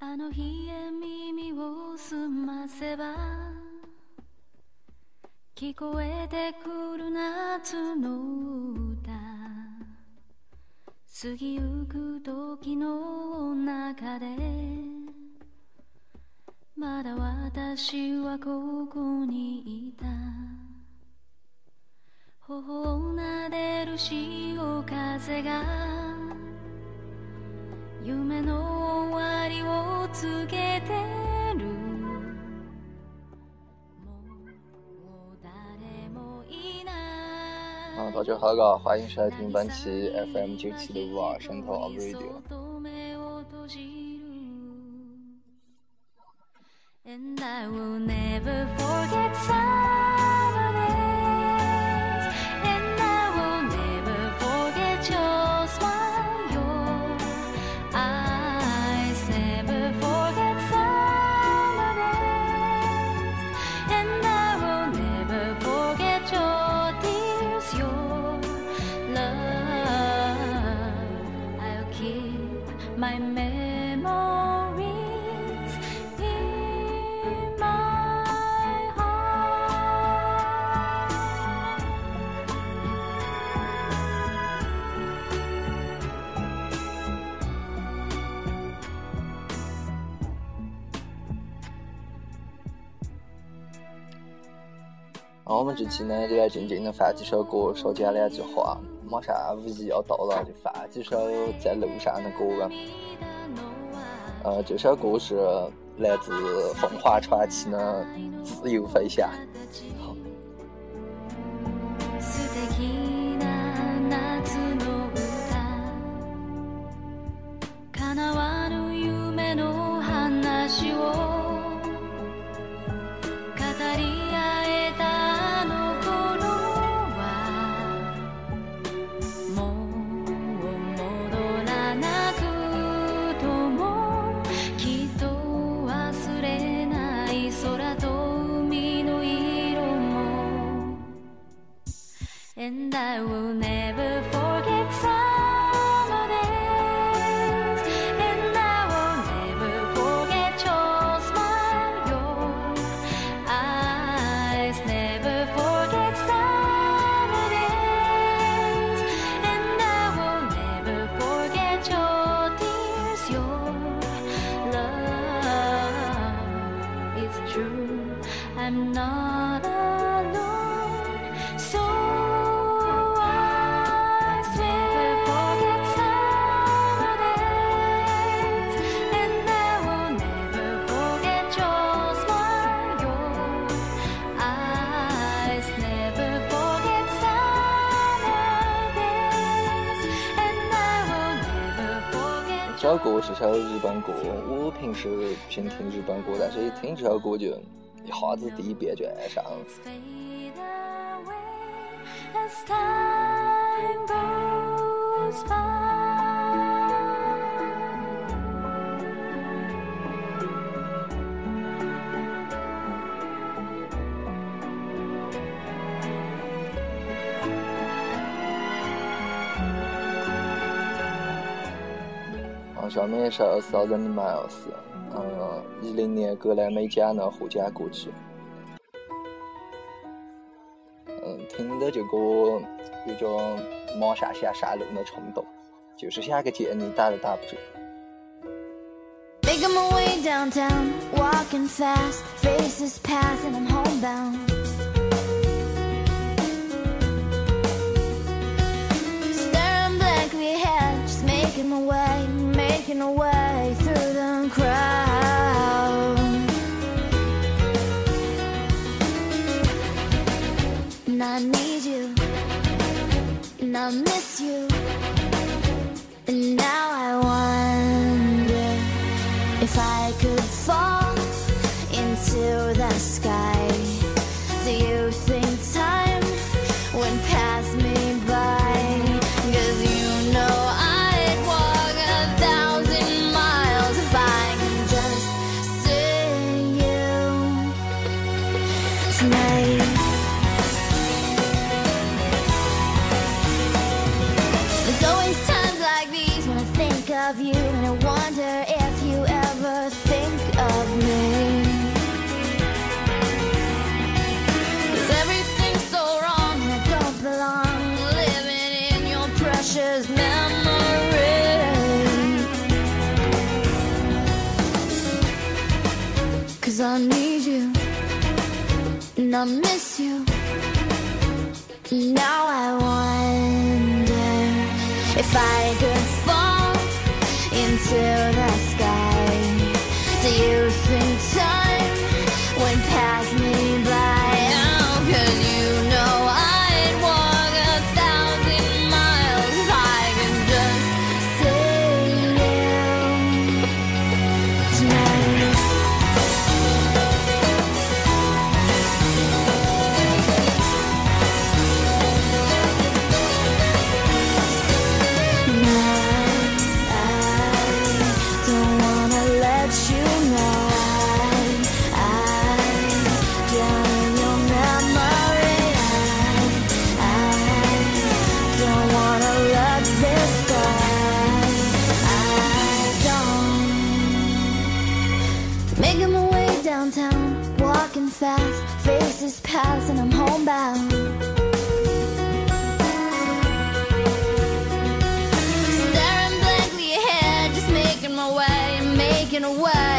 あの日へ耳を澄ませば聞こえてくる夏の歌過ぎゆく時の中でまだ私はここにいた頬を撫でる潮風が大家好欢迎收听本期 FM 九七六五二汕头 AM Radio。我们这期呢就来静静的放几首歌，少讲两句话。马上五一要到了，就放几首在路上的歌吧。呃，这首歌是来自凤凰传奇的《自由飞翔》。这首歌是首日本歌，我平时平听日本歌，但是一听这首歌就一下子第一遍就爱上了。买一首《o Thousand Miles》，嗯，一零年格莱美奖的获奖歌曲。嗯，听着这个有种马上想上路的冲动，就是想去见你，打都打不住。making our way through the crowd. And I need you, and I miss you, and now. I miss you. Now I wonder if I could fall into the sky. Do you think time? house and I'm homebound. Staring blankly ahead, just making my way making a way.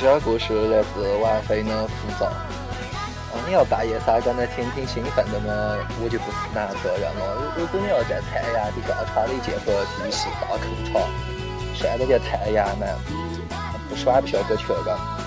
这个故事来自王菲的《浮躁》。啊，你要半夜三更的，听挺兴奋的嘛，我就不负哪责任了。如果你要在太阳的高穿了一件薄 T 恤，大裤衩，晒那些太阳呢，不穿不消给钱个。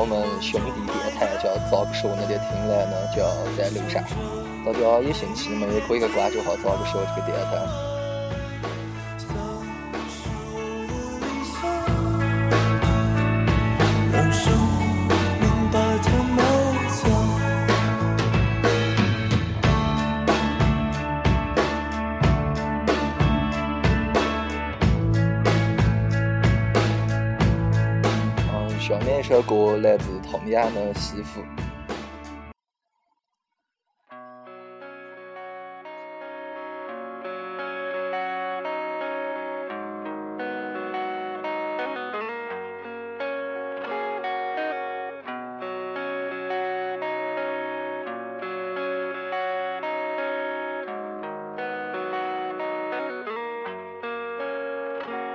我们兄弟电台叫咋个说？那边听来呢，叫在路上。大家有兴趣的嘛，也可以去关注下咋个说这个电台。下面一首歌来自同样的《西服》。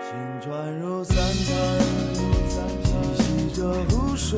心穿入三叉。这湖水。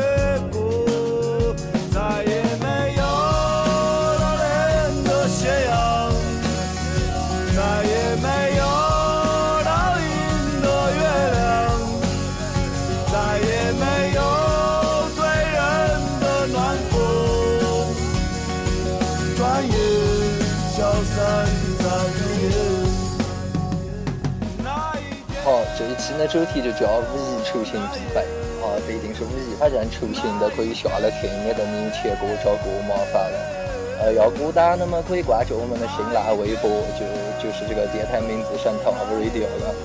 主题就叫五一出行必备啊，不一定是五一，反正出行都可以下了听，免得你前给我找给我麻烦了。呃，要孤单的么，可以关注我们的新浪微博，就就是这个电台名字“神探 Radio” 了。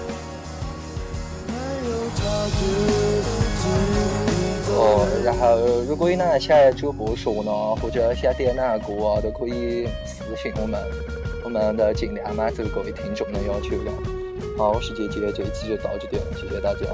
哦，然后如果有哪想要主播说呢，或者想点哪歌啊，都可以私信我们，我们都尽量满足各位听众的要求了。好，我是杰杰，这一期就到这里了，谢谢大家。